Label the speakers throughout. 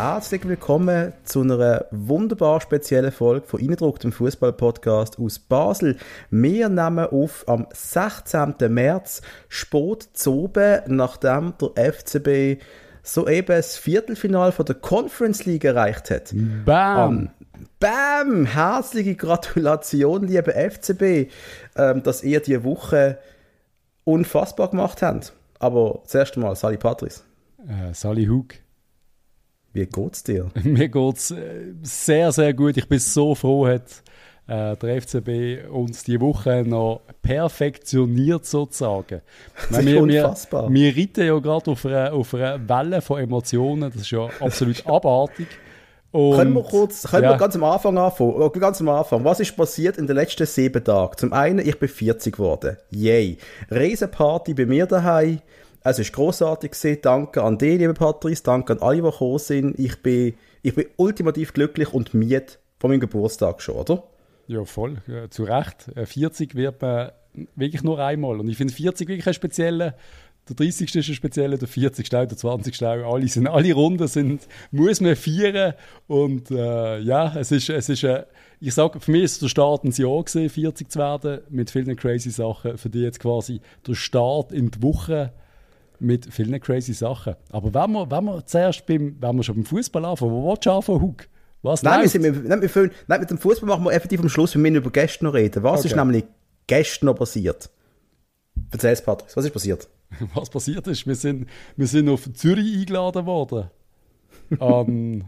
Speaker 1: herzlich willkommen zu einer wunderbar speziellen Folge von Innendruck, dem Fußball-Podcast aus Basel. Wir nehmen auf am 16. März spät zu nachdem der FCB soeben das Viertelfinal von der Conference League erreicht hat.
Speaker 2: Bam!
Speaker 1: Um, bam! Herzliche Gratulation, liebe FCB, ähm, dass ihr die Woche unfassbar gemacht habt. Aber zuerst einmal, Sally Patrice.
Speaker 2: Äh, Sally Hug.
Speaker 1: Wie geht's dir?
Speaker 2: Mir geht's äh, sehr, sehr gut. Ich bin so froh, hat äh, der FCB uns die Woche noch perfektioniert sozusagen.
Speaker 1: Das ist
Speaker 2: wir,
Speaker 1: unfassbar.
Speaker 2: Wir, wir reiten ja gerade auf einer, auf einer Welle von Emotionen. Das ist ja absolut abartig.
Speaker 1: Und, können wir kurz, können ja. wir ganz am Anfang anfangen? Ganz am Anfang. Was ist passiert in den letzten sieben Tagen? Zum einen, ich bin 40 geworden. Yay. Riesenparty bei mir daheim. Es großartig gewesen. Danke an dich, liebe Patrice. Danke an alle, die gekommen sind. Ich bin, ich bin ultimativ glücklich und miet von meinem Geburtstag schon, oder?
Speaker 2: Ja, voll. Ja, zu Recht. 40 wird man wirklich nur einmal. Und ich finde 40 wirklich ein spezieller. Der 30. ist ein spezieller, der 40. der 20. Alle, sind, alle Runden sind, muss man feiern. Und äh, ja, es ist, es ist äh, ich sage, für mich ist der Start ein Jahr gewesen, 40 zu werden, mit vielen crazy Sachen. Für die jetzt quasi der Start in die Woche mit vielen crazy Sachen. Aber wenn wir, wenn wir zuerst beim, wenn wir schon beim Fußball anfangen, wo willst du anfangen, Hug?
Speaker 1: Was nein, wir sind, nein, wir füllen, nein, mit dem Fußball machen wir effektiv am Schluss, wir müssen über Gäste noch reden. Was okay. ist nämlich gestern noch passiert? Erzähl es, Patrick, was ist passiert?
Speaker 2: Was passiert ist, wir sind, wir sind auf Zürich eingeladen worden. an,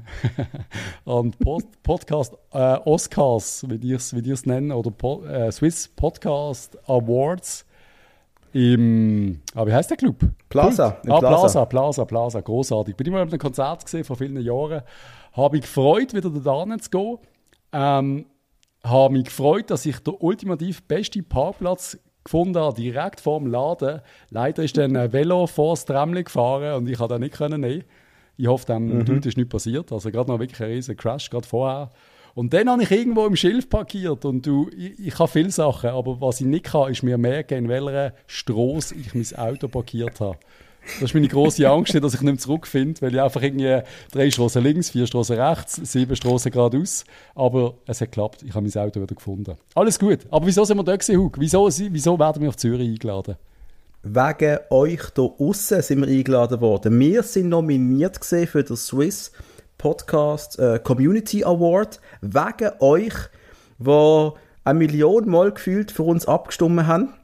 Speaker 2: an Pod, Podcast äh, Oscars, wie die es nennen, oder po, äh, Swiss Podcast Awards im, ah, wie heißt der Club?
Speaker 1: Plaza.
Speaker 2: Ah, Plaza, Plaza, Plaza, großartig. Bin ich mal auf einem Konzert gesehen vor vielen Jahren. Habe mich gefreut, wieder da zu gehen. Ähm, habe mich gefreut, dass ich den ultimativ besten Parkplatz gefunden habe, direkt vor dem Laden. Leider ist dann ein Velo vor das Tramli gefahren und ich konnte das nicht können nehmen. Ich hoffe, dem mhm. Dude ist nicht passiert. Also gerade noch wirklich ein riesen Crash, gerade vorher. Und dann habe ich irgendwo im Schilf parkiert und du, ich, ich kann viele Sachen, aber was ich nicht kann, ist mir merken, in welcher Straße ich mein Auto parkiert habe. Das ist meine große Angst, dass ich nicht mehr zurückfinde, weil ich einfach irgendwie drei Straßen links, vier Straßen rechts, sieben Straßen geradeaus. Aber es hat geklappt. Ich habe mein Auto wieder gefunden. Alles gut. Aber wieso sind wir da gewesen, Hug? Wieso, wieso werden wir auf Zürich eingeladen?
Speaker 1: Wegen euch hier außen sind wir eingeladen worden. Wir sind nominiert für den Swiss Podcast äh, Community Award wegen euch, wo eine Million Mal gefühlt für uns abgestimmt haben.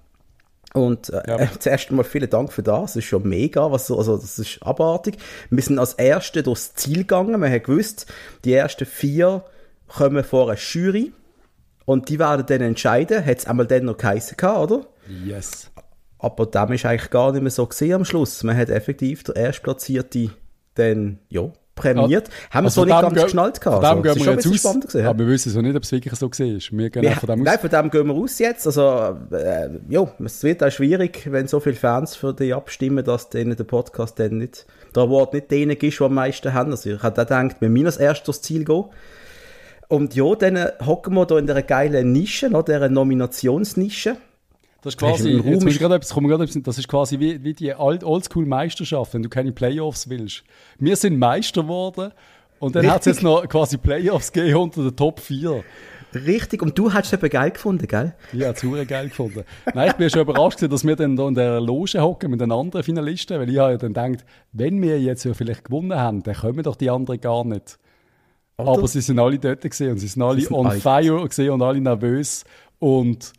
Speaker 1: Und äh, ja. äh, zuerst einmal vielen Dank für das. Das ist schon mega. Was, also, das ist abartig. Wir sind als Erste durchs Ziel gegangen. Wir haben gewusst, die ersten vier kommen vor eine Jury. Und die werden dann entscheiden. Hat es einmal dann noch geheißen, oder?
Speaker 2: Yes.
Speaker 1: Aber dem ist eigentlich gar nicht mehr so gesehen am Schluss. Man hat effektiv der Erstplatzierte dann, ja, prämiert. Ja. Haben wir also so nicht ganz geschnallt gehabt.
Speaker 2: Von dem also, gehen wir jetzt aus, gewesen, aber wir wissen so nicht, ob es wirklich so war. Wir gehen
Speaker 1: wir, von dem aus. Nein, von dem gehen wir aus jetzt. Also, äh, ja, es wird auch schwierig, wenn so viele Fans für dich abstimmen, dass denen der Podcast dann nicht, der Award nicht denen ist, die am meisten haben. Also, ich habe gedacht, wir müssen als erstes Ziel gehen. Und ja, dann hocken wir da in dieser geilen Nische, noch dieser Nominationsnische.
Speaker 2: Das ist quasi, jetzt muss ich etwas, etwas, das ist quasi wie, wie die Oldschool-Meisterschaft, wenn du keine Playoffs willst. Wir sind Meister geworden und dann hat es jetzt noch quasi Playoffs gegeben unter den Top 4.
Speaker 1: Richtig, und du hast es eben geil gefunden, gell?
Speaker 2: Ja, zu geil gefunden. Nein, ich bin schon überrascht, dass wir dann da in der Loge hocken mit den anderen Finalisten, weil ich habe ja dann gedacht, wenn wir jetzt ja vielleicht gewonnen haben, dann kommen doch die anderen gar nicht. Oder? Aber sie sind alle dort gesehen und sie sind alle sie sind on fire gesehen und alle nervös und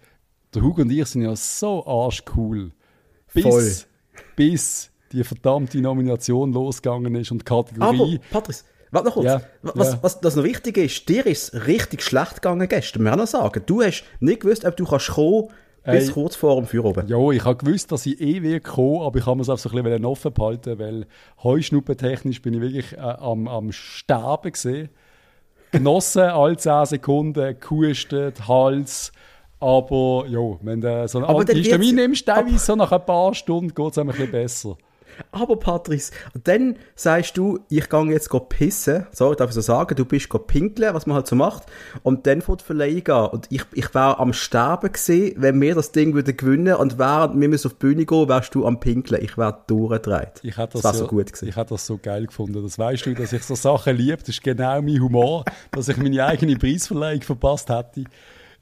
Speaker 2: der Hugo und ich sind ja so arschcool. Bis, Voll. bis die verdammte Nomination losgegangen ist und die Kategorie.
Speaker 1: Aber, Patrice, warte noch kurz. Ja, was, ja. was, was noch wichtig ist, dir ist richtig schlecht gegangen gestern. Wir noch sagen, du hast nicht gewusst, ob du kannst kommen bis Ey, kurz vor dem Feuer oben.
Speaker 2: Ja, ich habe gewusst, dass ich eh will kommen, aber ich habe mir es auch so ein bisschen offen behalten, weil heuschnuppentechnisch bin ich wirklich äh, am, am Sterben gesehen. Genossen, alle 10 Sekunden, gehustet, Hals, aber ja, wenn du so einen Antihistamin nimmst, teilweise so nach ein paar Stunden geht es ein bisschen besser.
Speaker 1: Aber Patrice, dann sagst du, ich gehe jetzt go pissen. Sorry, darf ich so sagen, du bist go pinkeln, was man halt so macht. Und dann vor die Verleihung an. Und ich, ich wäre am Sterben gewesen, wenn wir das Ding würden gewinnen und während wir müssen auf die Bühne gehen, wärst du am pinkeln. Ich wäre durchgedreht.
Speaker 2: Ich hätte das,
Speaker 1: das
Speaker 2: so,
Speaker 1: so gut gewesen.
Speaker 2: Ich hätte das so geil gefunden. Das weißt du, dass ich so Sachen liebe. Das ist genau mein Humor, dass ich meine eigene Preisverleihung verpasst hätte.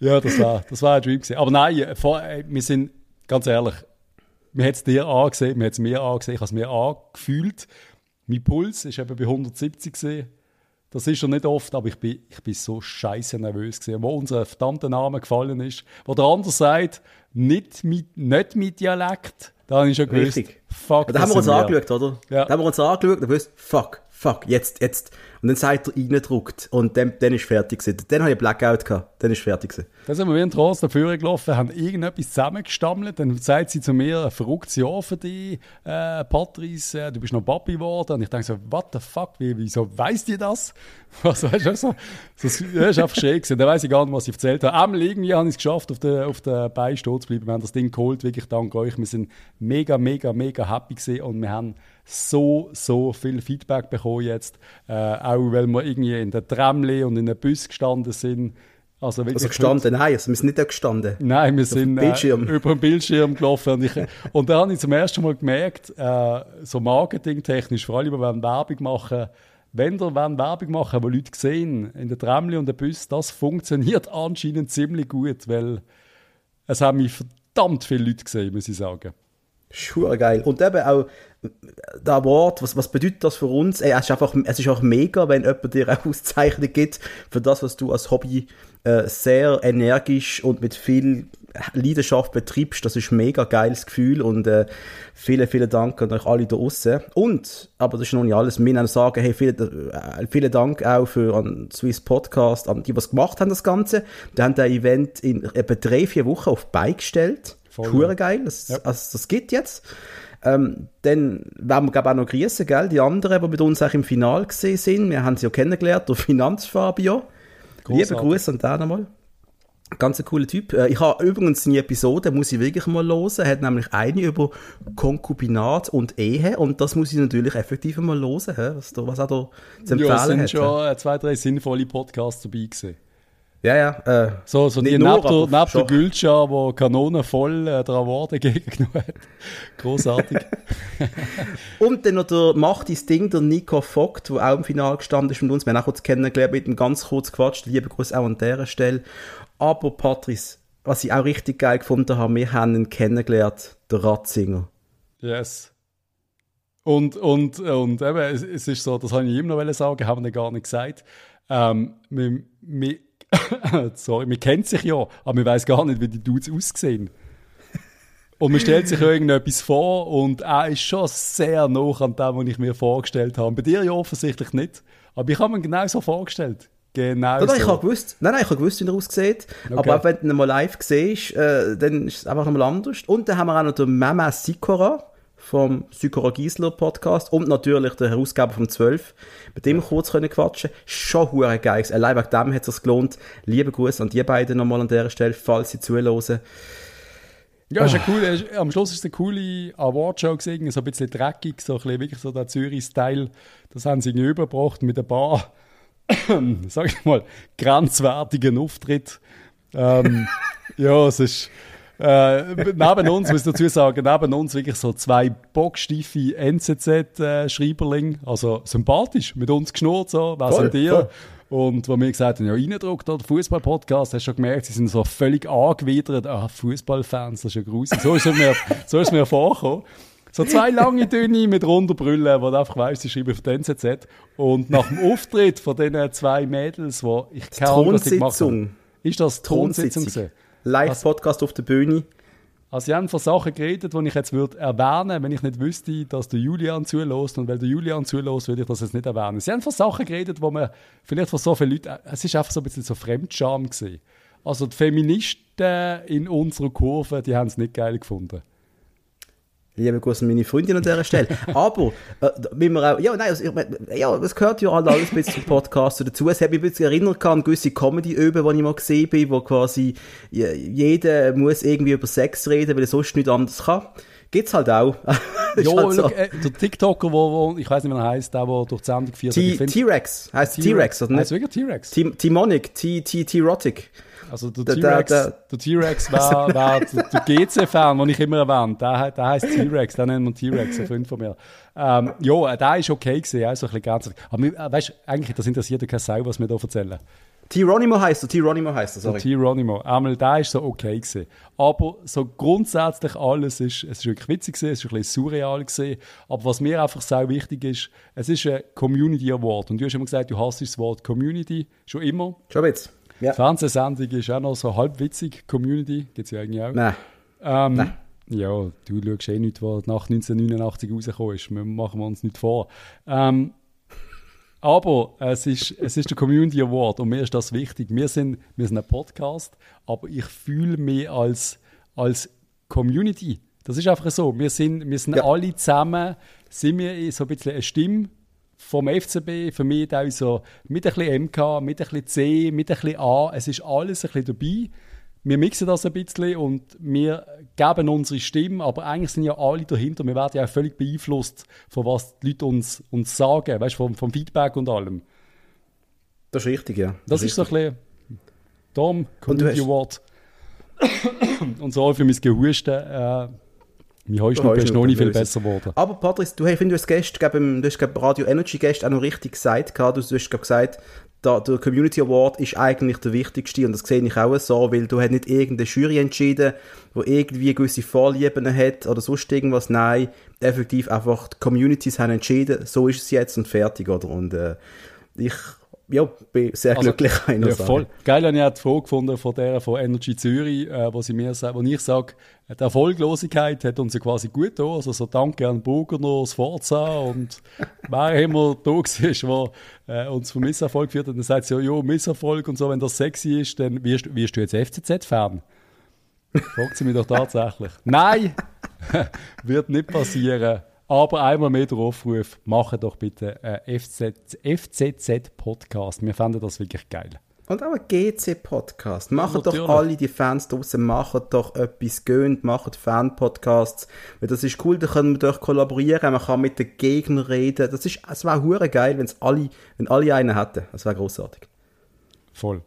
Speaker 2: Ja, das war, das war ein Dream gewesen. Aber nein, vor, wir sind, ganz ehrlich, man hat es dir angesehen, man hat es mir angesehen, ich habe es mir angefühlt. Mein Puls ist eben bei 170 gesehen. Das ist schon nicht oft, aber ich bin, ich bin so scheiße nervös gewesen. Wo unser verdammter Name gefallen ist, wo der andere sagt, nicht mit, nicht mit Dialekt, da habe ich schon gewusst,
Speaker 1: Richtig.
Speaker 2: fuck,
Speaker 1: Da haben wir uns angeschaut, oder?
Speaker 2: Ja.
Speaker 1: Da haben wir uns angeschaut und gewusst, fuck, fuck, jetzt, jetzt. Und dann sagt er reingedruckt und dann, dann ist fertig gewesen. Dann habe ich Blackout gehabt. Dann ist fertig gewesen.
Speaker 2: Dann sind wir wie ein Trost dafür gelaufen, haben irgendetwas zusammengestammelt. Dann sagt sie zu mir, ein verrücktes Jahr für dich, äh, Patrice, äh, du bist noch Papi geworden. Und ich denke so, what the fuck, wie, wieso weiss die das? Was weißt du, so, das ist einfach schräg gewesen. Dann weiss ich gar nicht, was ich erzählt habe. Einmal irgendwie habe ich es geschafft, auf der, auf der Beine stehen zu bleiben. Wir haben das Ding geholt, wirklich dank euch. Wir sind mega, mega, mega happy gewesen und wir haben so, so viel Feedback bekommen jetzt. Äh, auch weil wir irgendwie in der Tramli und in den Bus gestanden sind. Also,
Speaker 1: Also gestanden, nein, also wir sind nicht da gestanden.
Speaker 2: Nein, wir sind. Äh, über den Bildschirm gelaufen. Und, ich, und da habe ich zum ersten Mal gemerkt, äh, so marketingtechnisch, vor allem, wenn wir Werbung machen, wenn wir Werbung machen, wo Leute sehen, in der Tramli und der Bus, das funktioniert anscheinend ziemlich gut, weil es haben mich verdammt viele Leute gesehen, muss ich sagen.
Speaker 1: Schur geil. Und eben auch der Award, was, was bedeutet das für uns? Ey, es, ist einfach, es ist auch mega, wenn jemand dir eine Auszeichnung gibt für das, was du als Hobby äh, sehr energisch und mit viel Leidenschaft betreibst. Das ist ein mega geiles Gefühl und äh, vielen, vielen Dank an euch alle da draussen. Und, aber das ist noch nicht alles, wir wollen sagen, hey, vielen, äh, vielen Dank auch für an Swiss Podcast, an die, die was gemacht haben, das Ganze. Die haben das Event in etwa drei, vier Wochen auf Bein gestellt. Hure geil, das,
Speaker 2: Ja.
Speaker 1: also, das gibt jetzt. Ähm, dann werden wir, ich, auch noch grüßen, gell? Die anderen, die mit uns auch im Final gesehen sind. Wir haben sie ja kennengelernt, der Finanzfabio. Liebe. Grüße an den nochmal. Ganz ein cooler Typ. Äh, Ich habe übrigens seine Episode, muss ich wirklich mal hören. Er hat nämlich eine über Konkubinat und Ehe und das muss ich natürlich effektiv mal hören, was, da, was er da zu empfehlen
Speaker 2: Ja, es sind schon zwei, drei sinnvolle Podcasts dabei gewesen.
Speaker 1: Ja, ja. Äh,
Speaker 2: So, so die neben der. Gülscha, wo Kanonen voll äh, der Award entgegengenommen hat. Großartig.
Speaker 1: Und dann noch der macht das Ding, der Nico Vogt, der auch im Finale gestanden ist mit uns. Wir haben auch kurz kennengelernt, mit ihm ganz kurz gequatscht. Liebe Grüße auch an dieser Stelle. Aber Patrice, was ich auch richtig geil gefunden habe, wir haben ihn kennengelernt, der Ratzinger.
Speaker 2: Yes. Und, und, und eben, es, es ist so, das habe ich ihm noch sagen, haben wir gar nicht gesagt. Ähm, wir, wir, sorry, wir kennen sich ja, aber wir weiß gar nicht, wie die Dudes aussehen. Und man stellt sich irgendetwas vor und er ist schon sehr nah an dem, was ich mir vorgestellt habe. Bei dir ja offensichtlich nicht. Aber ich habe mir genau so vorgestellt. Genau
Speaker 1: Nein, nein, ich
Speaker 2: so.
Speaker 1: habe gewusst, nein, nein, ich habe gewusst, wie er aussieht. Aber auch wenn du ihn mal live siehst, äh, dann ist es einfach nochmal anders. Und dann haben wir auch noch den Mama Sikora vom Sikora Giesler Podcast und natürlich der Herausgeber vom 12. Mit dem kurz können quatschen. Schon hure geil. Allein wegen dem hat es sich gelohnt. Liebe Grüße an die beiden nochmal an dieser Stelle, falls sie zuhören.
Speaker 2: Ja, ist eine coole, ist, am Schluss ist es eine coole Awardshow gewesen, so ein bisschen dreckig, so ein bisschen wirklich so der Zürich-Style. Das haben sie irgendwie übergebracht mit ein paar, sag ich mal, grenzwertigen Auftritt. Ähm, ja, es ist, äh, neben uns, muss ich dazu sagen, neben uns wirklich so zwei bockstiefe NZZ-Schreiberling, also sympathisch, mit uns geschnurrt, so, was sind ihr? Und wo wir gesagt haben, ja, reindruckt, der Fußball-Podcast, hast du schon gemerkt, sie sind so völlig angewidert. Ah, Fußballfans, das ist ja gruselig. So ist es mir, so ist es mir vorgekommen. So zwei lange Dünne mit runder Brille, wo du einfach weißt, sie schreiben auf den NZZ. Und nach dem Auftritt von diesen zwei Mädels, wo ich keine Ahnung, was sie gemacht haben.
Speaker 1: Thronsitzung.
Speaker 2: Ist das Thronsitzung. gewesen?
Speaker 1: Live-Podcast auf der Bühne.
Speaker 2: Also, sie haben von Sachen geredet, die ich jetzt würde erwähnen, wenn ich nicht wüsste, dass der Julian zulässt. Und weil der Julian zulässt, würde ich das jetzt nicht erwähnen. Sie haben von Sachen geredet, wo man vielleicht von so vielen Leuten, es ist einfach so ein bisschen so Fremdscham gewesen. Also, die Feministen in unserer Kurve, die haben es nicht geil gefunden.
Speaker 1: Liebe Grüße an meine Freundin an dieser Stelle. Aber, äh, wie wir auch, ja, nein, also, ich, ja, es gehört ja alles ein bisschen zum Podcast dazu. Es hat mich ein bisschen erinnert an gewisse Comedy-Öben, die ich mal gesehen bin, wo quasi je- jeder muss irgendwie über Sex reden, weil er sonst nicht anders kann. Gibt's halt auch.
Speaker 2: ja, halt so. äh, der TikToker, wo, wo ich weiß nicht, wie er heißt, der, der durch die Sendung
Speaker 1: führt. T-Rex. Heißt T-Rex, oder
Speaker 2: nicht? Heißt wirklich T-Rex?
Speaker 1: T-Monic, T-T-Rotic.
Speaker 2: Also der T-Rex, der T-Rex war, war der, GC-Fan, den ich immer erwähnt. Der, der heißt T-Rex, den nennt man T-Rex, ein Freund von mir. Ähm, ja, der ist okay gewesen, also ein bisschen ganz. Aber äh, weißt, eigentlich, das interessiert ja keine Sau, was wir hier erzählen.
Speaker 1: T-Ronimo heißt er, T-Ronimo heißt er, sorry.
Speaker 2: T-Ronimo. Einmal, der ist so okay gewesen. Aber so grundsätzlich alles ist, es ist wirklich witzig gewesen, es ist ein bisschen surreal gewesen. Aber was mir einfach sehr wichtig ist, es ist ein Community Award. Und du hast immer gesagt, du hast das Wort Community schon immer.
Speaker 1: Schon jetzt.
Speaker 2: Ja. Fernsehsendung ist auch noch so halb witzig. Community gibt es ja eigentlich auch.
Speaker 1: Nein.
Speaker 2: Ähm, Nein. Ja, du schaust eh nicht, was nach 1989 rausgekommen ist. Wir machen wir uns nicht vor. Ähm, aber es ist, es ist der Community Award und mir ist das wichtig. Wir sind, wir sind ein Podcast, aber ich fühle mich als, als Community. Das ist einfach so. Wir sind, wir sind ja. alle zusammen, sind wir so ein bisschen eine Stimme vom FCB, für mich auch so mit ein bisschen MK, mit ein bisschen C, mit ein bisschen A. Es ist alles ein bisschen dabei wir mixen das ein bisschen und wir geben unsere Stimme, aber eigentlich sind ja alle dahinter. Wir werden ja auch völlig beeinflusst, von was die Leute uns, uns sagen, weißt vom, vom Feedback und allem.
Speaker 1: Das ist richtig, ja.
Speaker 2: Das, das ist, ist so ein bisschen Dom, Community Award. und so für mein Gehusten. Äh, mein Heuschnupfen ist noch nicht viel besser geworden.
Speaker 1: Aber Patrice, du, hey, finde, du hast gestern, du hast Radio Energy gestern auch noch richtig gesagt, du, du hast gesagt, der, der Community Award ist eigentlich der wichtigste und das sehe ich auch so, weil du hast nicht irgendeine Jury entschieden, wo irgendwie gewisse Vorlieben hat oder sonst irgendwas. Nein, effektiv einfach die Communities haben entschieden, so ist es jetzt und fertig, oder? Und äh, ich ja, bin sehr also, glücklich.
Speaker 2: Ja, voll. Geil habe ich auch die Frage gefunden von der von Energy Zürich, äh, wo, sie mir, wo ich sage, die Erfolglosigkeit hat uns ja quasi gut getan. Also so danke an Burger, das Forza und wer immer da war, der äh, uns vom Misserfolg geführt hat. Dann sagt sie, ja, ja, Misserfolg und so, wenn das sexy ist, dann wirst, wirst du jetzt FCZ-Fan. Fragt sie mich doch tatsächlich. Nein, wird nicht passieren. Aber einmal mehr der Aufruf, mache doch bitte einen FCZ-Podcast. Wir fanden das wirklich geil.
Speaker 1: Und auch ein GC-Podcast. Machen ja, doch alle die Fans draußen, machen doch etwas gönnt, machen Fan-Podcasts. Weil das ist cool, da können wir doch kollaborieren, man kann mit den Gegnern reden. Das, ist, es wäre hure geil, wenn's alle, wenn alle einen hätten. Das wäre großartig.
Speaker 2: Voll.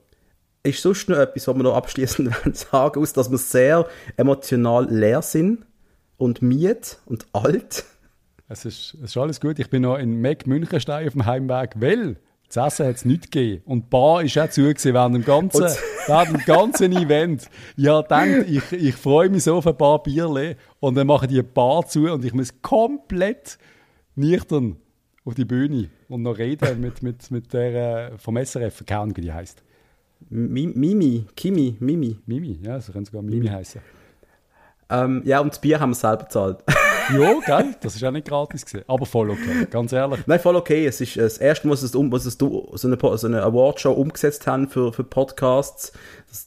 Speaker 1: Ist sonst noch etwas, was wir noch abschließend sagen, aus, dass wir sehr emotional leer sind und miet und alt?
Speaker 2: Es ist, es ist alles gut. Ich bin noch in Meck Münchenstein auf dem Heimweg, weil das Essen hat es nicht gegeben. Und die Bar ist auch zu während dem ganzen, während dem ganzen Event. Ja, denkt, ich, ich freue mich so auf ein paar Bierle und dann machen die Bar zu und ich muss komplett nüchtern auf die Bühne und noch reden mit, mit, mit der äh, vom SRF, keine wie die heisst.
Speaker 1: Mimi, Kimi, Mimi.
Speaker 2: Mimi, ja, so können sogar Mimi, Mimi. heißen.
Speaker 1: Ähm, ja, und das Bier haben wir selber bezahlt.
Speaker 2: ja, gell? Das ist auch nicht gratis gewesen. Aber voll okay, ganz ehrlich.
Speaker 1: Nein, voll okay. Es ist das erste Mal, dass um, es so eine, so eine Awardshow umgesetzt haben für, für Podcasts.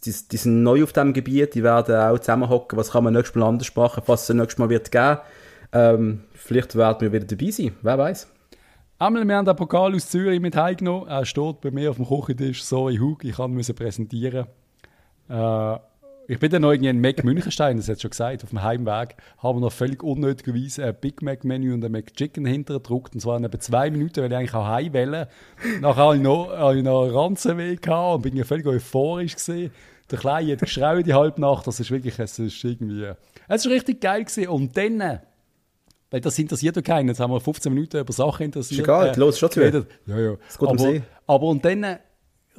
Speaker 1: Die, die sind neu auf diesem Gebiet, die werden auch zusammenhocken. Was kann man nächstes Mal anders machen, was es nächstes Mal wird geben. Ähm, vielleicht werden wir wieder dabei sein, wer weiß.
Speaker 2: Einmal, wir haben den Pokal aus Zürich mit heimgenommen. Er steht bei mir auf dem Küchentisch. Sorry, Hug, ich kann ihn präsentieren. Äh, ich bin dann noch irgendwie in Mac Münchenstein, das hat schon gesagt, auf dem Heimweg haben wir noch völlig unnötigerweise ein Big Mac Menü und ein McChicken hintergedruckt. Und zwar in etwa zwei Minuten, weil ich eigentlich auch heim wollte. Nachher hatte ich noch, hatte ich noch einen Ranzenweg und bin völlig euphorisch gewesen. Der Kleine hat geschrien die halbe Nacht. Das ist wirklich, es ist irgendwie, es ist richtig geil gewesen. Und dann, weil das interessiert ja keinen. Jetzt haben wir 15 Minuten über Sachen interessiert.
Speaker 1: Ist egal, äh, los, schon zu Ja,
Speaker 2: ja. Aber, aber und dann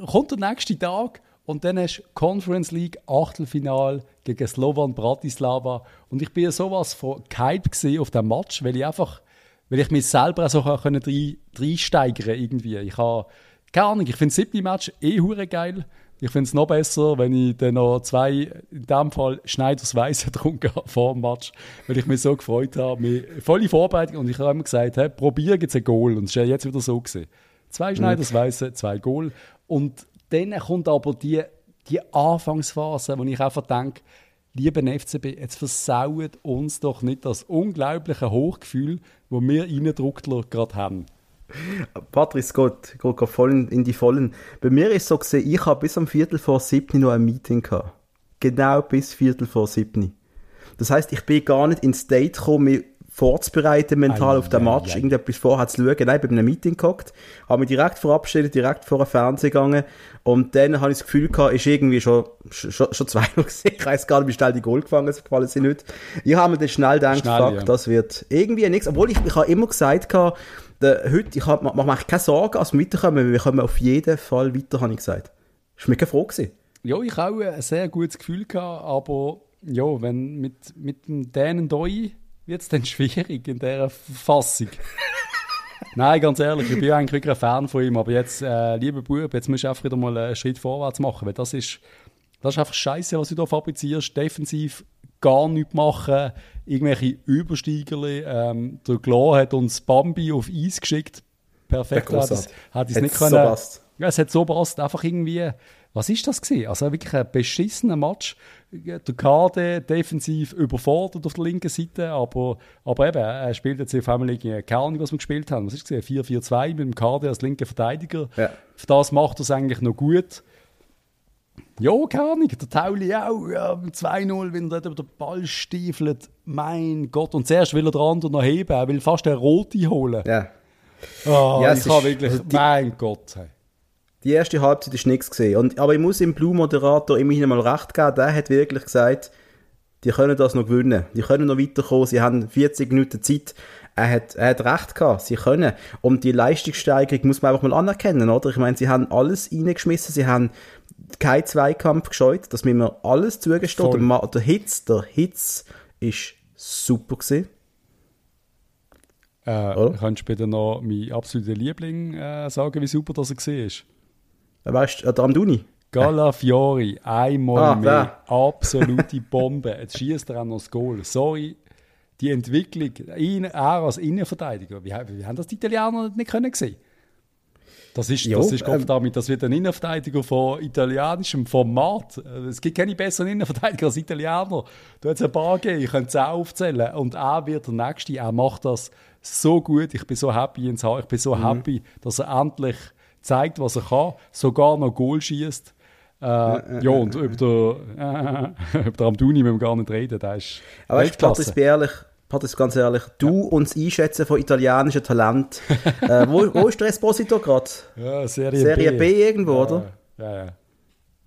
Speaker 2: kommt der nächste Tag und dann hast du Conference League Achtelfinal gegen Slovan Bratislava. Und ich bin sowas von gehypt auf dem Match, weil ich einfach, weil ich mich selber so können reinsteigern irgendwie. Ich habe, keine Ahnung, ich finde das siebte Match eh hure geil. Ich finde es noch besser, wenn ich dann noch zwei, in dem Fall Schneiders Weiße getrunken habe vor dem Match, weil ich mich so gefreut habe. Mich, volle Vorbereitung und ich habe immer gesagt, hey, probier jetzt ein Goal. Und es ist ja jetzt wieder so gewesen. Zwei Schneiders Weiße, zwei Goal. Und dann kommt aber die, die Anfangsphase, wo ich einfach denke, lieber FCB, jetzt versaut uns doch nicht das unglaubliche Hochgefühl, wo wir Innendruckler gerade haben.
Speaker 1: Patrice Gott, geht voll in die Vollen. Bei mir ist es so gesehen, ich habe bis am Viertel vor siebten noch ein Meeting gehabt. Genau bis Viertel vor siebten. Das heißt, ich bin gar nicht ins State gekommen, vorzubereiten mental
Speaker 2: Ei,
Speaker 1: auf den Match,
Speaker 2: ei.
Speaker 1: irgendetwas vorher zu schauen. Nein, ich bin bei einem Meeting gehockt, habe mich direkt verabschiedet, direkt vor den Fernseher gegangen und dann habe ich das Gefühl gehabt, ist irgendwie schon, schon, schon zwei Uhr gewesen. Ich weiß gar nicht, wie schnell die Goal gefangen sind, gefallen sind nicht. Ich habe mir dann schnell gedacht,
Speaker 2: Schnell,
Speaker 1: fuck,
Speaker 2: ja.
Speaker 1: das wird irgendwie nichts. Obwohl ich, ich habe immer gesagt gehabt, der, heute, ich habe, mache mir keine Sorgen, als wir weiterkommen, weil wir kommen auf jeden Fall weiter, habe ich gesagt. Das war mir keine Frage. gewesen.
Speaker 2: Ja, ich habe auch ein sehr gutes Gefühl gehabt, aber ja, wenn mit, mit dem Dänen Doi wird es dann schwierig in dieser Fassung. Nein, ganz ehrlich, ich bin eigentlich wirklich ein Fan von ihm, aber jetzt, äh, lieber Bub, jetzt musst du einfach wieder mal einen Schritt vorwärts machen, weil das ist, das ist einfach scheiße, was du da fabrizierst. Defensiv gar nichts machen, irgendwelche Übersteigerli. Ähm, der Glo hat uns Bambi auf Eis geschickt. Perfekt, hat es, nicht
Speaker 1: so
Speaker 2: können.
Speaker 1: passt.
Speaker 2: Ja, es hat so passt, einfach irgendwie, was ist das gewesen? Also wirklich ein beschissener Match. Der KD defensiv überfordert auf der linken Seite, aber, aber eben, er spielt jetzt auf einmal irgendwie, keine Ahnung, was wir gespielt haben. Was ist es gewesen? 4-4-2 mit dem KD als linker Verteidiger.
Speaker 1: Ja.
Speaker 2: Für das macht er es eigentlich noch gut. Ja, keine Ahnung, der Tauli auch, ja, mit 2-0, wenn er dort über den Ball stiefelt. Mein Gott, und zuerst will er den anderen noch heben, er will fast eine rote holen.
Speaker 1: Ja.
Speaker 2: Oh,
Speaker 1: Ja,
Speaker 2: ich
Speaker 1: ist-
Speaker 2: wirklich,
Speaker 1: also die-
Speaker 2: mein Gott. Hey.
Speaker 1: Die erste Halbzeit ist nichts gesehen. Und, aber ich muss dem Blue-Moderator immerhin mal recht geben, der hat wirklich gesagt, die können das noch gewinnen. Die können noch weiterkommen. Sie haben 40 Minuten Zeit. Er hat, er hat recht gehabt. Sie können. Und die Leistungssteigerung muss man einfach mal anerkennen, oder? Ich meine, sie haben alles reingeschmissen. Sie haben keinen Zweikampf gescheut. Das müssen wir alles zugestehen. Der, der Hitz, der Hitz ist super gewesen.
Speaker 2: Äh, kannst du bitte noch meinen absoluten Liebling äh, sagen, wie super das er war?
Speaker 1: Weißt du, äh, der Amduni?
Speaker 2: Galafiori, einmal
Speaker 1: Ah,
Speaker 2: mehr. Absolute Bombe. Jetzt schießt er auch noch das Goal. Sorry, die Entwicklung, ihn, er als Innenverteidiger, wie, wie haben das die Italiener nicht können sehen? Das ist,
Speaker 1: Jo,
Speaker 2: das ist
Speaker 1: ähm,
Speaker 2: damit, das wird ein Innenverteidiger von italienischem Format. Äh, Es gibt keine besseren Innenverteidiger als Italiener. Du hast ein paar gegeben, ich könnte es auch aufzählen. Und er wird der Nächste, er macht das so gut. Ich bin so happy ins Haar. Ich bin
Speaker 1: Mhm.
Speaker 2: so happy, dass er endlich zeigt, was er kann, sogar noch Goal schießt. Äh, ja, und über der, äh, über der Amduni müssen wir gar nicht reden. Der ist
Speaker 1: Aber
Speaker 2: Weltklasse.
Speaker 1: bin ehrlich, Patrice, ganz ehrlich, du und das Einschätzen von italienischen Talent. äh, wo, wo ist der Esposito gerade?
Speaker 2: Ja, Serie,
Speaker 1: Serie B, irgendwo,
Speaker 2: ja,
Speaker 1: oder?
Speaker 2: Ja, ja.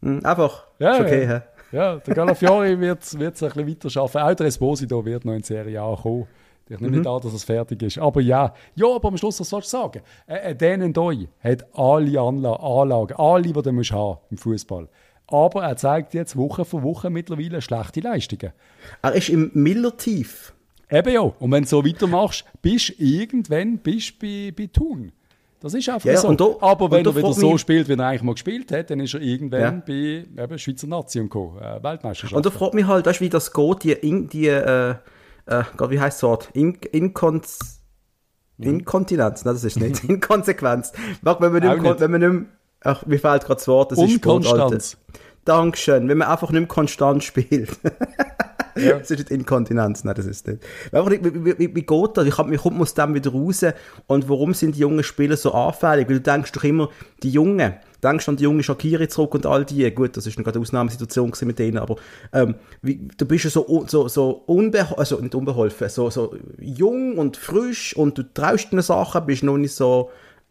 Speaker 1: Hm, einfach.
Speaker 2: Ja,
Speaker 1: ist okay,
Speaker 2: ja. Ja, der Galafiori wird es ein bisschen weiter schaffen. Auch der Esposito wird noch in Serie A kommen. Ich nehme
Speaker 1: Mhm.
Speaker 2: nicht an, dass es fertig ist. Aber ja, ja, aber am Schluss, was sollst du sagen? Äh, äh, Denen Doi hat alle Anla Anlagen, alle, die du musst haben im Fußball. Aber er zeigt jetzt Woche für Woche mittlerweile schlechte Leistungen.
Speaker 1: Er ist im Miller-Tief.
Speaker 2: Eben ja. Und wenn du so weitermachst, bist du irgendwann bist bei, bei Thun. Das ist einfach
Speaker 1: Ja,
Speaker 2: so.
Speaker 1: und da-
Speaker 2: Aber wenn
Speaker 1: und
Speaker 2: er wieder so spielt, wie er eigentlich mal gespielt hat, dann ist er irgendwann
Speaker 1: Ja.
Speaker 2: bei eben, Schweizer Nation gekommen, äh, Weltmeisterschaft.
Speaker 1: Und da fragt mich halt, weißt wie das geht, die, die äh, äh, Gott, wie heißt das Wort? In, Inkons, Inkontinenz, nein, das ist nicht. Inkonsequenz. Warte, wenn man nicht,
Speaker 2: nicht.
Speaker 1: wenn man nicht ach, mir fehlt gerade das Wort, das ist Sport, Alter.
Speaker 2: Unkonstanz.
Speaker 1: Dankeschön. Wenn man einfach nicht mehr konstant spielt.
Speaker 2: Ja.
Speaker 1: Das ist nicht Inkontinenz, nein, das ist nicht. Einfach, wie, wie, wie, wie geht das? Wie, kommt- wie kommt man aus dem wieder raus? Und warum sind die jungen Spieler so anfällig? Weil du denkst doch immer, die Jungen, denkst an die junge Shakiri zurück und all die, gut, das ist gerade eine Ausnahmesituation mit denen, aber ähm, wie, du bist ja so, so, so unbeholfen, also nicht unbeholfen, so, so jung und frisch und du traust dir Sachen, bist noch nicht so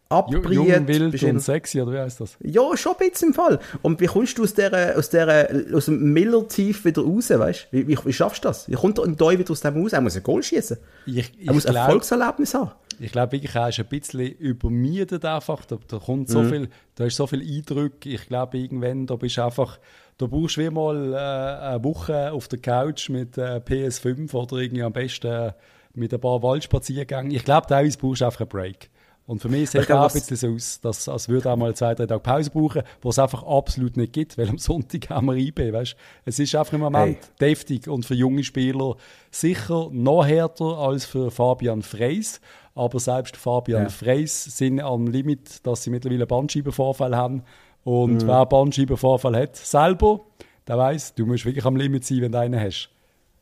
Speaker 1: abbriet.
Speaker 2: Jung, wild
Speaker 1: bist
Speaker 2: und sexy, oder wie heißt das?
Speaker 1: ja, schon ein bisschen im Fall. Und wie kommst du aus, der, aus, der, aus dem Miller-Tief wieder raus, weißt du? Wie, wie, wie schaffst du das? Wie kommt ein Doi wieder aus dem raus? Er muss ein Goal schießen.
Speaker 2: Ich,
Speaker 1: Er muss ein Erfolgserlebnis haben.
Speaker 2: Ich glaube wirklich, er ist ein bisschen übermiedet einfach. Da, da kommt so viel, da ist so viel Eindruck. Ich glaube, irgendwann, da bist du einfach, da brauchst du wie mal äh, eine Woche auf der Couch mit äh, PS5 oder irgendwie am besten äh, mit ein paar Waldspaziergängen. Ich glaube, teilweise brauchst du einfach einen Break. Und für mich sieht es auch ein bisschen so aus, dass, als würde er mal zwei, drei Tage Pause brauchen, wo es einfach absolut nicht gibt, weil am Sonntag haben wir IB, weißt Es ist einfach im Moment deftig und für junge Spieler sicher noch härter als für Fabian Freis. Aber selbst Fabian
Speaker 1: Ja.
Speaker 2: Freis sind am Limit, dass sie mittlerweile Bandscheibenvorfall haben. Und
Speaker 1: Mhm.
Speaker 2: wer Bandscheibenvorfall hat, selber, der weiß, du musst wirklich am Limit sein, wenn du einen hast.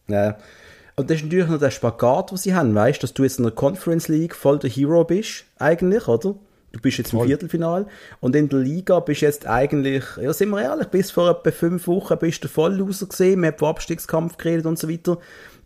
Speaker 1: Ja. Und das ist natürlich noch der Spagat, den sie haben, weißt du, dass du jetzt in der Conference League voll der Hero bist, eigentlich, oder? Du bist jetzt im Viertelfinal und in der Liga bist du jetzt eigentlich, ja, sind wir ehrlich, bis vor etwa fünf Wochen bist du voll rausgesehen, wir haben vom Abstiegskampf geredet und so weiter.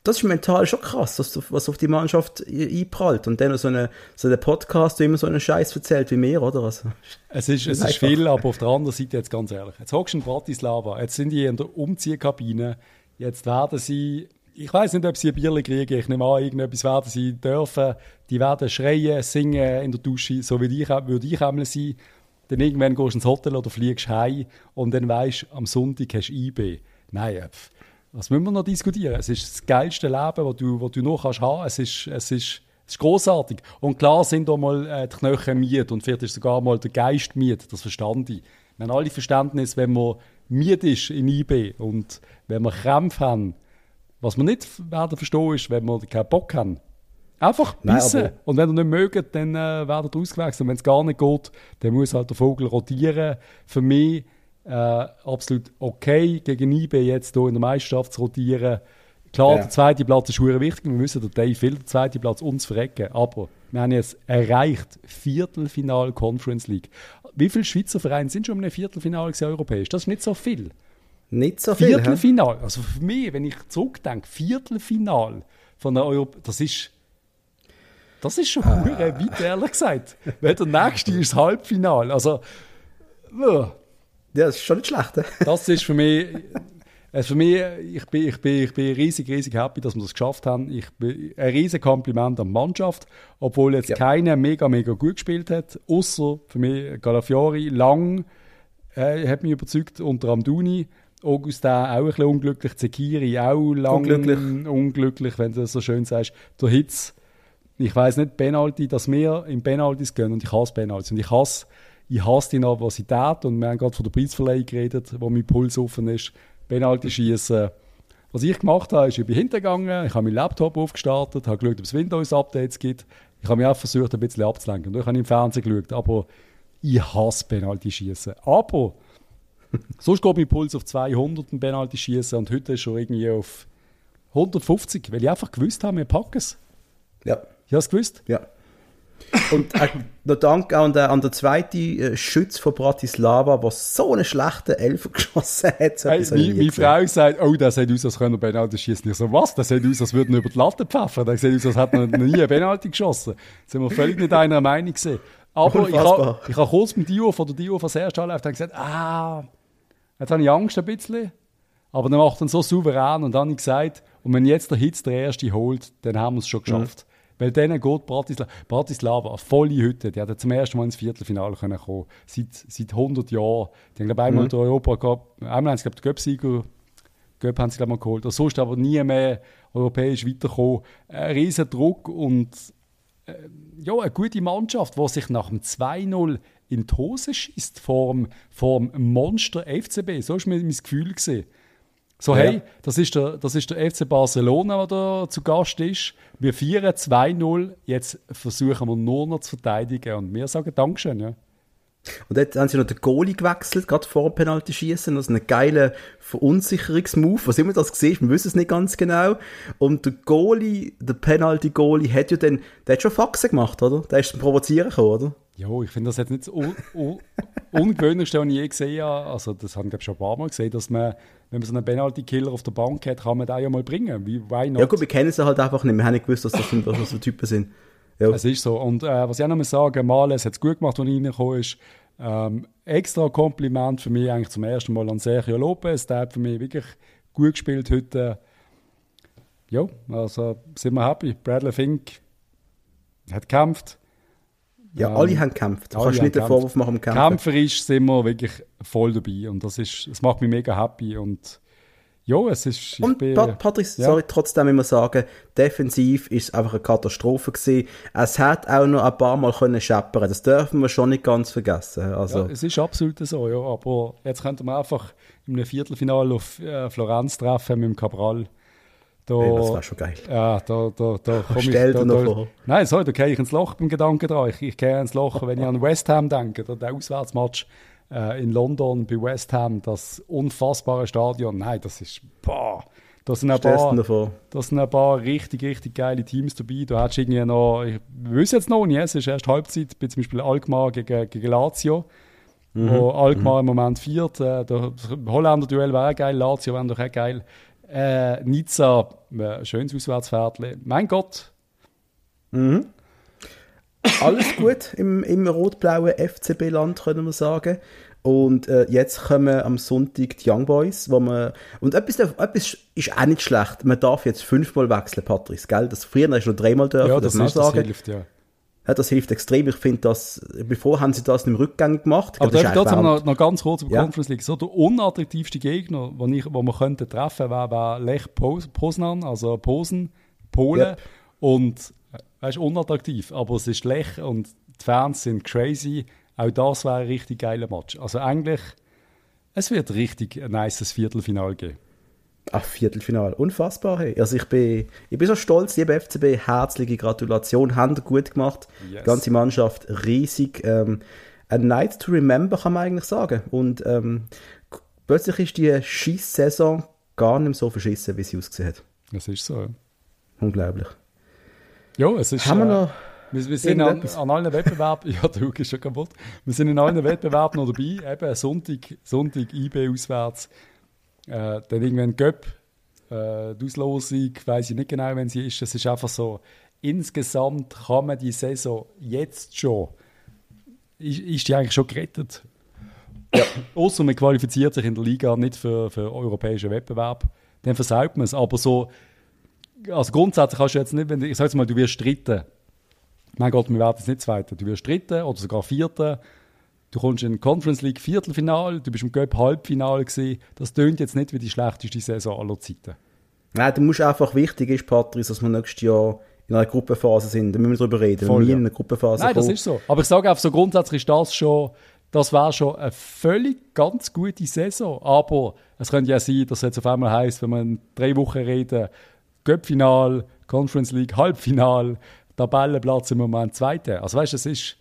Speaker 1: Das ist mental schon krass, was, was auf die Mannschaft einprallt. Und dann so eine, so einen Podcast, der immer so einen Scheiß erzählt wie mir, oder? Also,
Speaker 2: es ist, es ist viel, aber auf der anderen Seite, jetzt ganz ehrlich, jetzt hockst du in Bratislava, jetzt sind die in der Umziehkabine, jetzt werden sie ich weiß nicht, ob sie ein Bierchen kriegen. Ich nehme an, irgendetwas werden sie dürfen. Die werden schreien, singen in der Dusche, so wie ich, würde ich einmal sein. Dann irgendwann gehst du ins Hotel oder fliegst heim und dann weißt du, am Sonntag hast du IB. Nein, was müssen wir noch diskutieren? Es ist das geilste Leben, das du, das du noch kannst haben. Es ist, es ist, es ist großartig. Und klar sind da mal äh, die Knochen miet und vielleicht ist sogar mal der Geist miet. Das verstand ich. Wir haben alle Verständnis, wenn man miet ist in IB und wenn wir Krämpfe haben, was wir nicht werden verstehen, ist, wenn wir keinen Bock haben. Einfach bissen. Nein, und wenn ihr nicht mögt, dann äh, werdet ihr ausgewechselt. Und wenn es gar nicht geht, dann muss halt der Vogel rotieren. Für mich äh, absolut okay, gegen IB jetzt hier in der Meisterschaft zu rotieren. Klar, ja. der zweite Platz ist sehr wichtig. Wir müssen der Dave will den zweiten Platz uns verrecken. Aber wir haben jetzt erreicht Viertelfinal Conference League. Wie viele Schweizer Vereine sind schon im Viertelfinale europäisch? Das ist nicht so viel.
Speaker 1: Nicht so viel.
Speaker 2: Viertelfinal. Also für mich, wenn ich zurückdenke, Viertelfinal von der Europa, das ist. Das ist schon ah. weit, ehrlich gesagt. Weil der nächste ist das Halbfinal. Also.
Speaker 1: Ja, das ist schon nicht schlecht.
Speaker 2: das ist für mich. Also für mich, ich bin, ich, bin, ich bin riesig, riesig happy, dass wir das geschafft haben. Ich bin ein riesiges Kompliment an die Mannschaft, obwohl jetzt ja. keiner mega, mega gut gespielt hat. Außer für mich Galafiori lang äh, hat mich überzeugt unter Amduni. Augusta auch ein bisschen unglücklich, Zekiri auch lang unglücklich. unglücklich, wenn du das so schön sagst. Der Hitz, ich weiß nicht, Penalty, dass wir in Penaltys gehen und ich hasse Penaltys und ich hasse, ich hasse die Nervosität und wir haben gerade von der Preisverleihung geredet, wo mein Puls offen ist, Penalty schießen. Was ich gemacht habe, ist, ich bin hintergegangen, ich habe meinen Laptop aufgestartet, habe geschaut, ob es Windows-Updates gibt. Ich habe mich auch versucht, ein bisschen abzulenken. Und ich habe im Fernsehen geschaut, aber ich hasse Penalty schießen. Aber Sonst geht mein Puls auf 200 ein Penalty schießen und heute ist schon irgendwie auf 150, weil ich einfach gewusst habe, wir packen es.
Speaker 1: Ja.
Speaker 2: Ich habe es gewusst.
Speaker 1: Ja. Und äh, noch Dank an der, an der zweiten äh, Schütz von Bratislava, der so einen schlechten Elfer geschossen hat.
Speaker 2: Hey, meine, meine Frau sagt, oh, der sieht aus, als könnte Penalty schießen. Ich so, was? Der sieht aus, als würde er über die Latte pfeffern. Der sieht aus, als hätte er noch nie einen Penalty geschossen. Da sind wir völlig nicht einer Meinung gesehen. Aber ich habe ha kurz mit Dio von der Dio von der ersten Halbzeit gesagt, ah, Jetzt habe ich Angst ein bisschen. Aber dann macht er so souverän und dann habe ich gesagt, und wenn jetzt der Hitz der Erste holt, dann haben wir es schon geschafft. Mhm. Weil denen geht Bratislava, Bratislava, eine volle Hütte, die hat zum ersten Mal ins Viertelfinale können kommen seit, seit 100 Jahren. Die haben, glaube ich, einmal mhm. den Europa gehabt, einmal haben sie, glaube ich, den Göpsieger Göpp haben sie, glaube ich, mal geholt. Und sonst aber nie mehr europäisch weitergekommen. Ein riesen Druck und äh, ja, eine gute Mannschaft, die sich nach dem 2-0 in die Hose schießt vor dem, vor dem Monster FCB. So war mein Gefühl. Gewesen. So, ja. hey, das ist, der, das ist der FC Barcelona, der da zu Gast ist. Wir feiern 2-0. Jetzt versuchen wir nur noch zu verteidigen. Und wir sagen Dankeschön. Ja.
Speaker 1: Und jetzt haben sie noch den Goalie gewechselt, gerade vor dem Penalty schießen. Das ist ein geiler Verunsicherungsmove. Was immer das gesehen wir wissen es nicht ganz genau. Und der Goalie, der Penalty-Goalie, hat ja dann, der hat schon Faxen gemacht, oder? Der ist zum Provozieren gekommen, oder?
Speaker 2: Ja, ich finde das jetzt nicht das un un Ungewöhnlichste, was ich je gesehen habe. Also, das haben wir schon ein paar Mal gesehen, dass man, wenn man so einen Penalty-Killer auf der Bank hat, kann man den ja mal bringen. Wie, why not?
Speaker 1: Ja, gut, wir kennen sie halt einfach nicht. Wir haben nicht gewusst, dass das, sind, was so Typen sind.
Speaker 2: Ja. Es ist so. Und äh, was ich auch noch mal sagen, Males hat es gut gemacht, als er reingekommen ist. Ähm, extra Kompliment für mich eigentlich zum ersten Mal an Sergio Lopez. Der hat für mich wirklich gut gespielt heute. Ja, also sind wir happy. Bradley Fink hat gekämpft.
Speaker 1: Ja, ähm, alle haben gekämpft. Du kannst nicht den Vorwurf machen am
Speaker 2: Kämpfen. Kämpferisch sind wir wirklich voll dabei und das, ist, das macht mich mega happy und ja, es ist...
Speaker 1: Und bin, Patrick, ja. sorry, trotzdem immer sagen, defensiv ist es einfach eine Katastrophe gewesen. Es hat auch noch ein paar Mal können scheppern. Das dürfen wir schon nicht ganz vergessen. Also.
Speaker 2: Ja, es ist absolut so, ja. Aber jetzt könnte man einfach im Viertelfinale auf äh, Florenz treffen mit dem Cabral.
Speaker 1: Da, hey, das war schon geil.
Speaker 2: Ja, da, da, da komme ich...
Speaker 1: Stell dir noch vor.
Speaker 2: Nein, sorry, da gehe ich ins Loch beim Gedanken dran. Ich, ich gehe ins Loch, wenn ich an West Ham denke, der Auswärtsmatch äh, in London bei West Ham, das unfassbare Stadion. Nein, das ist... Boah, Da sind, ein paar, da sind ein paar richtig, richtig geile Teams dabei. Du hast irgendwie noch, ich weiß jetzt noch nicht, es ist erst Halbzeit, bei zum Beispiel Alkmaar gegen, gegen Lazio, mhm. wo Alkmaar mhm. im Moment viert. Äh, der Holländer-Duell wäre geil, Lazio wäre doch auch geil. Äh, Nizza, äh, schönes Auswärtsfährtchen. Mein Gott.
Speaker 1: Mhm. Alles gut im, im rot-blauen FCB-Land, können wir sagen. Und äh, jetzt kommen am Sonntag die Young Boys, wo man, und etwas, etwas ist auch nicht schlecht. Man darf jetzt fünfmal wechseln, Patrice, gell? Das früher hast du nur dreimal dürfen,
Speaker 2: ja, das, das, ist, das hilft, ja.
Speaker 1: Ja, das hilft extrem. Ich finde das, bevor haben sie das im Rückgang gemacht.
Speaker 2: Aber darf ich trotzdem noch, noch, ganz kurz über ja. Conference League. So der unattraktivste Gegner, den ich, wo man könnte treffen, wäre wär Lech Poznan, also Posen, Polen. Yep. Und, äh, weißt unattraktiv. Aber es ist Lech und die Fans sind crazy. Auch das wäre ein richtig geiler Match. Also eigentlich, es wird richtig ein nices Viertelfinal geben.
Speaker 1: Ach, Viertelfinal. Unfassbar, hey. Also ich bin, ich bin so stolz, liebe FCB, herzliche Gratulation, haben gut gemacht. Yes. Die ganze Mannschaft riesig. Ähm, a night to remember, kann man eigentlich sagen. Und ähm, plötzlich ist die Schiss-Saison gar nicht mehr so verschissen, wie sie ausgesehen hat.
Speaker 2: Das ist so, ja.
Speaker 1: Unglaublich.
Speaker 2: Ja, es ist...
Speaker 1: Haben wir noch...
Speaker 2: Wir, wir sind an, an, allen Wettbewerben, ja, der Hug ist schon kaputt. Wir sind in allen Wettbewerben noch dabei. Eben Sonntag, Sonntag IB auswärts. Äh, dann irgendwann Göpp. Äh, die Auslosung, weiß ich nicht genau, wenn sie ist. Es ist einfach so, insgesamt kann man die Saison jetzt schon, ist, ist die eigentlich schon gerettet. Ja. Außer man qualifiziert sich in der Liga nicht für, für europäischen Wettbewerb. Dann versaut man es. Aber so, also grundsätzlich kannst du jetzt nicht, wenn ich sag jetzt mal, du wirst dritten mein Gott, wir werden jetzt nicht Zweiter. Du wirst Dritter oder sogar Vierter. Du kommst in Conference League Viertelfinal, du bist im Göpp Halbfinale gesehen. Das tönt jetzt nicht wie die schlechteste Saison aller Zeiten.
Speaker 1: Nein, du musst einfach wichtig ist, Patrice, dass wir nächstes Jahr in einer Gruppenphase sind. Da müssen wir darüber reden. Voll, wir ja. in einer Gruppenphase
Speaker 2: Nein, kommen. das ist so. Aber ich sage einfach so grundsätzlich ist das schon, das wäre schon eine völlig ganz gute Saison. Aber es könnte ja sein, dass es jetzt auf einmal heisst, wenn wir in drei Wochen reden, Göpp-Final, Conference League, Halbfinal, Tabellenplatz im Moment Zweiter. Also weißt du, es ist...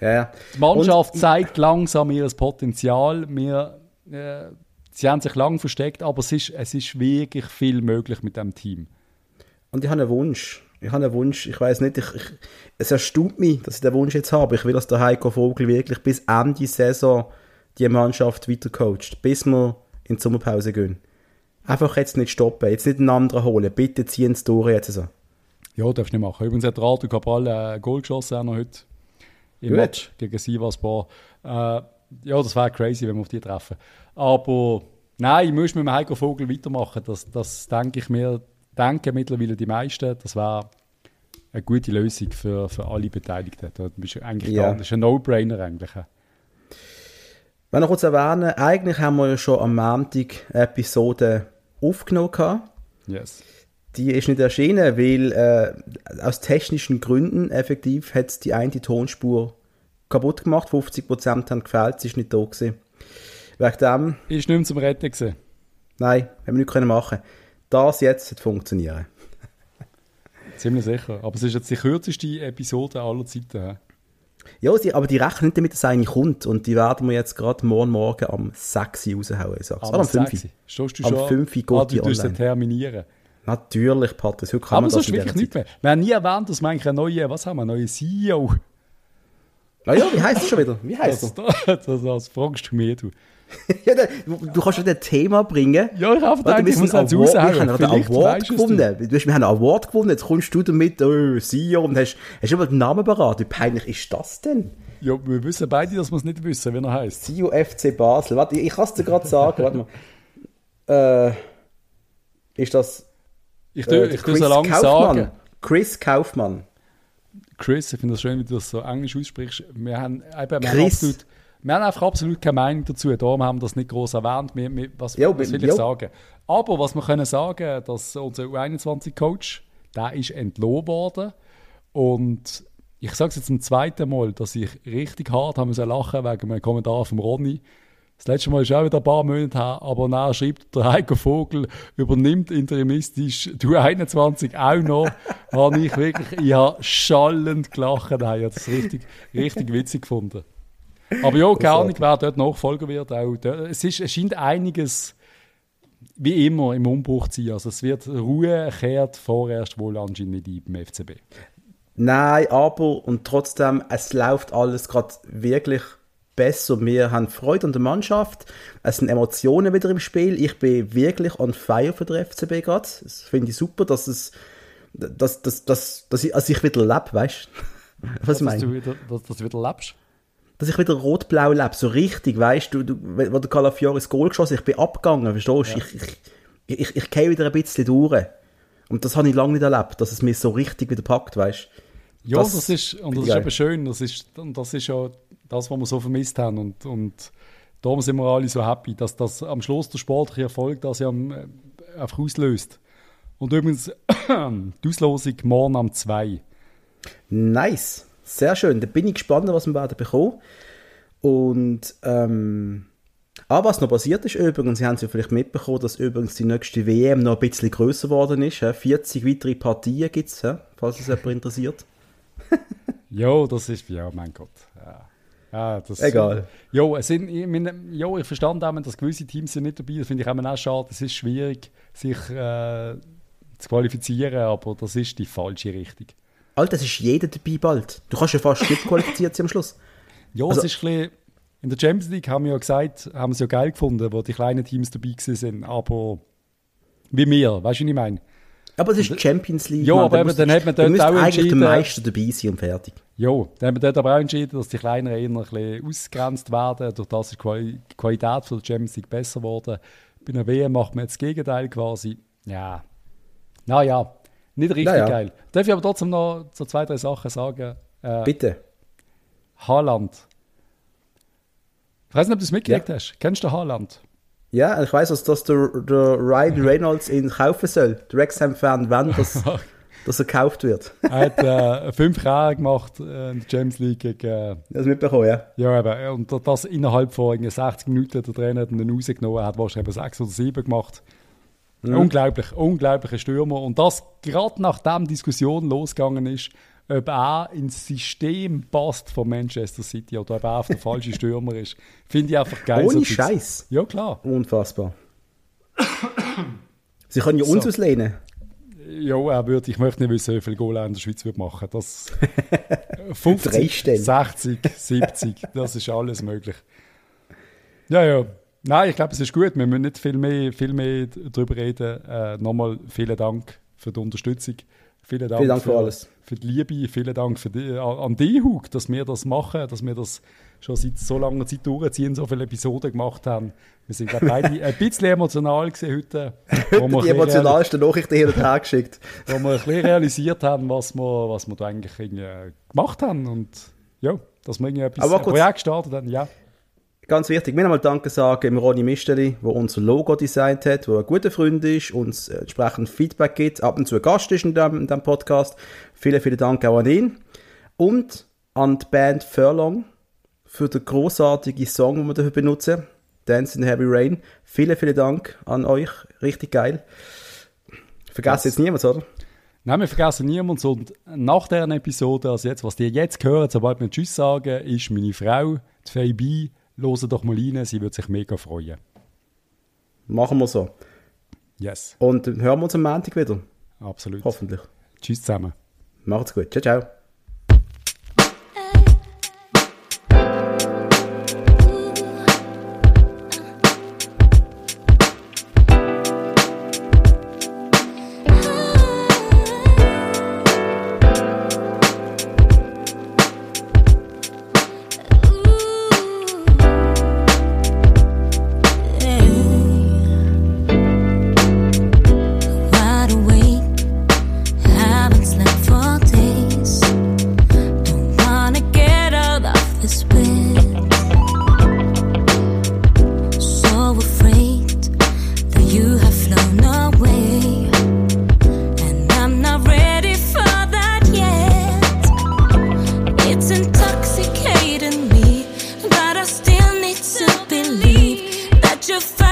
Speaker 1: Ja.
Speaker 2: Die Mannschaft und, zeigt langsam ihr Potenzial. Wir, äh, sie haben sich lang versteckt, aber es ist, es ist wirklich viel möglich mit dem Team.
Speaker 1: Und ich habe einen Wunsch. Ich habe einen Wunsch. Ich weiß nicht, ich, ich, es erstaunt mich, dass ich den Wunsch jetzt habe. Ich will, dass der Heiko Vogel wirklich bis Ende Saison die Mannschaft weiter coacht, bis wir in die Sommerpause gehen. Einfach jetzt nicht stoppen, jetzt nicht einen anderen holen. Bitte ziehen Sie durch jetzt so.
Speaker 2: Ja, darfst du nicht machen. Übrigens hat Rato Cabral ein äh, Goal geschossen auch noch heute im Gut. Match gegen Sivasspor. Äh, ja, das wäre crazy, wenn wir auf die treffen. Aber nein, ich muss mit dem Heiko Vogel weitermachen. Das, das denke ich mir, denken mittlerweile die meisten. Das wäre eine gute Lösung für, für alle Beteiligten. Das ist eigentlich ja. das ist ein No-Brainer eigentlich.
Speaker 1: Wenn ich kurz erwähnen, eigentlich haben wir ja schon am Montag Episode aufgenommen.
Speaker 2: Yes
Speaker 1: die ist nicht erschienen, weil äh, aus technischen Gründen effektiv hat die eine Tonspur kaputt gemacht. 50% haben gefehlt, sie ist nicht da gewesen. Wegen dem...
Speaker 2: Ist nicht mehr zum Retten gewesen?
Speaker 1: Nein, haben wir nicht können machen. Das jetzt hat funktionieren.
Speaker 2: Ziemlich sicher. Aber es ist jetzt die kürzeste Episode aller Zeiten.
Speaker 1: Ja, sie, aber die rechnen nicht damit, dass eine kommt. Und die werden wir jetzt gerade morgen Morgen am 6 raushauen. Sag's. Am,
Speaker 2: ah, am 5.
Speaker 1: Stehst du schon? Am 5 geht
Speaker 2: ah, die online. terminieren.
Speaker 1: Natürlich, Patrick.
Speaker 2: Heute kann Aber man das wirklich nicht mehr. Wir haben nie erwähnt, dass wir eigentlich einen neuen, was haben wir, einen neuen CEO.
Speaker 1: Ah ja, wie heißt es schon wieder? Wie heißt
Speaker 2: das? Das, das, das fragst du mir, du.
Speaker 1: ja, du, du kannst schon ein Thema bringen.
Speaker 2: Ja, ich habe gedacht, ich muss
Speaker 1: es raushauen. Wir haben einen Award gewonnen. Du. Wir haben einen Award gewonnen, jetzt kommst du damit, oh, CEO, und hast, hast immer den Namen beraten. Wie peinlich ist das denn?
Speaker 2: Ja, wir wissen beide, dass wir es nicht wissen, wie er heißt.
Speaker 1: CEO FC Basel. Warte, ich, ich kann es dir gerade sagen. Warte mal. Äh, ist das
Speaker 2: ich tue, äh, ich tue so lange sagen.
Speaker 1: Chris Kaufmann.
Speaker 2: Chris, ich finde das schön, wie du das so englisch aussprichst. Wir haben, eben, wir haben, absolut, wir haben einfach absolut keine Meinung dazu. Darum haben wir das nicht groß erwähnt. Wir, wir, was, jo, was will jo. ich sagen? Aber was wir können sagen, dass unser U21-Coach, der ist entlohnt worden. Und ich sage es jetzt zum zweiten Mal, dass ich richtig hart haben lachen wegen einem Kommentar von Ronny. Das letzte Mal ist auch wieder ein paar Monate her, aber nachher schreibt der Heiko Vogel, übernimmt interimistisch du 21 auch noch. habe ich wirklich, ich habe schallend gelacht. Ich habe das richtig, richtig witzig gefunden. Aber ja, keine Ahnung, wer dort Nachfolger wird. Auch dort. Es, ist, es scheint einiges wie immer im Umbruch ziehen. Also es wird Ruhe kehrt vorerst wohl anscheinend nicht ein beim FCB.
Speaker 1: Nein, aber und trotzdem, es läuft alles gerade wirklich besser. Wir haben Freude an der Mannschaft. Es sind Emotionen wieder im Spiel. Ich bin wirklich on fire für den FCB gerade. Das finde ich super, dass es, dass, dass, dass, dass ich, also ich wieder lebe, weißt du? Was ich
Speaker 2: Dass
Speaker 1: meine?
Speaker 2: du wieder, dass, dass du wieder lebst.
Speaker 1: dass ich wieder rot-blau lebe, so richtig, weißt du, du, wo der Calafiori das Goal geschossen ich bin abgegangen, verstehst du? Ich, ich, ich, ich gehe wieder ein bisschen durch. Und das habe ich lange nicht erlebt, dass es mich so richtig wieder packt, weißt du?
Speaker 2: Ja,
Speaker 1: Das
Speaker 2: das, ist, und das ist
Speaker 1: geil.
Speaker 2: eben schön. Das ist, und das ist ja das, was wir so vermisst haben. Und, und darum sind wir alle so happy, dass das am Schluss der sportliche Erfolg das ja am, äh, einfach auslöst. Und übrigens, die Auslosung morgen am 2.
Speaker 1: Nice. Sehr schön. Da bin ich gespannt, was wir werden bekommen. Und, ähm, ah, was noch passiert ist übrigens, Sie haben es ja vielleicht mitbekommen, dass übrigens die nächste WM noch ein bisschen grösser geworden ist. hä? 40 weitere Partien gibt es, falls es jemand interessiert.
Speaker 2: Ja, das ist, ja, mein Gott. Ja. Ja, das,
Speaker 1: Egal.
Speaker 2: Ja, es sind, ich, meine, ja, ich verstand auch, dass gewisse Teams sind nicht dabei Das finde ich auch schade. Es ist schwierig, sich äh, zu qualifizieren, aber das ist die falsche Richtung.
Speaker 1: Alter, es ist jeder dabei bald. Du kannst ja fast nicht qualifiziert sein am Schluss.
Speaker 2: Ja,
Speaker 1: Also-
Speaker 2: es ist ein bisschen, in der Champions League haben wir ja gesagt, haben wir es ja geil gefunden, wo die kleinen Teams dabei sind, aber wie wir, weißt du, was ich meine?
Speaker 1: Aber es ist Champions League.
Speaker 2: Ja, aber
Speaker 1: Da
Speaker 2: eben, dann hat man
Speaker 1: da
Speaker 2: dort
Speaker 1: müsste
Speaker 2: auch
Speaker 1: eigentlich der Meister dabei sein und fertig.
Speaker 2: Ja, dann haben wir dort aber auch entschieden, dass die Kleinen eher ein bisschen ausgegrenzt werden. Durch das ist die Qualität von der Champions League besser geworden. Bei einer WM macht man jetzt das Gegenteil quasi. Ja, naja, nicht richtig
Speaker 1: Naja.
Speaker 2: geil. Darf ich aber trotzdem noch so zwei, drei Sachen sagen? Äh,
Speaker 1: Bitte.
Speaker 2: Haaland. Ich weiß nicht, ob du es mitgekriegt
Speaker 1: Ja.
Speaker 2: hast. Kennst du Haaland?
Speaker 1: Ja, ich weiß, dass das der, der Ryan Reynolds ihn kaufen soll. Der Wrexham-Fan, wenn das, dass er gekauft wird.
Speaker 2: Er hat äh, fünf Jahre gemacht äh, in der Champions League gegen... Äh,
Speaker 1: Das mitbekommen, ja.
Speaker 2: Ja, eben. Und das innerhalb von irgendwie 60 Minuten der Trainer hat ihn rausgenommen, hat wahrscheinlich sechs oder sieben gemacht. Unglaublich, unglaublicher Stürmer. Und das gerade nachdem die Diskussion losgegangen ist, ob er ins System passt von Manchester City oder ob er auf der falsche Stürmer ist, finde ich einfach geil.
Speaker 1: Ohne
Speaker 2: so.
Speaker 1: Scheiß.
Speaker 2: Ja, klar.
Speaker 1: Unfassbar. Sie können ja uns
Speaker 2: So.
Speaker 1: auslehnen.
Speaker 2: Ja, er würde, ich möchte nicht wissen, wie viele Goal er in der Schweiz würde machen. Das 50,
Speaker 1: Dreistellig.
Speaker 2: 60, 70, das ist alles möglich. Ja, ja. Nein, ich glaube, es ist gut. Wir müssen nicht viel mehr, viel mehr darüber reden. Äh, Nochmal vielen Dank für die Unterstützung. Vielen Dank,
Speaker 1: Vielen Dank für alles.
Speaker 2: Für die Liebe. Vielen Dank für die, an an dich, Hug, dass wir das machen, dass wir das schon seit so langer Zeit durchziehen, so viele Episoden gemacht haben. Wir sind, glaube beide ein bisschen emotional gewesen heute. wo wir
Speaker 1: Die emotionalsten Nachrichten und her geschickt.
Speaker 2: wo wir ein bisschen realisiert haben, was wir, was wir da eigentlich gemacht haben und ja, dass wir irgendwie etwas, ein Projekt gestartet haben, ja.
Speaker 1: Ganz wichtig, wir nochmal Danke sagen Ronny Misteli, der unser Logo designt hat, der ein guter Freund ist, uns entsprechend Feedback gibt, ab und zu ein Gast ist in dem Podcast. Vielen, vielen Dank auch an ihn. Und an die Band Furlong für den großartigen Song, den wir dafür benutzen. Dance in Heavy Rain. Vielen, vielen Dank an euch. Richtig geil. Vergesst jetzt niemand, oder?
Speaker 2: Nein, wir vergessen niemanden und nach dieser Episode, also jetzt, was ihr jetzt hört, sobald wir Tschüss sagen, ist meine Frau, die Fabi, hören doch mal rein, sie würde sich mega freuen.
Speaker 1: Machen wir so.
Speaker 2: Yes,
Speaker 1: Und hören wir uns am Montag wieder.
Speaker 2: absolut.
Speaker 1: Hoffentlich.
Speaker 2: Tschüss zusammen.
Speaker 1: Macht's gut. Ciao, ciao.
Speaker 3: to find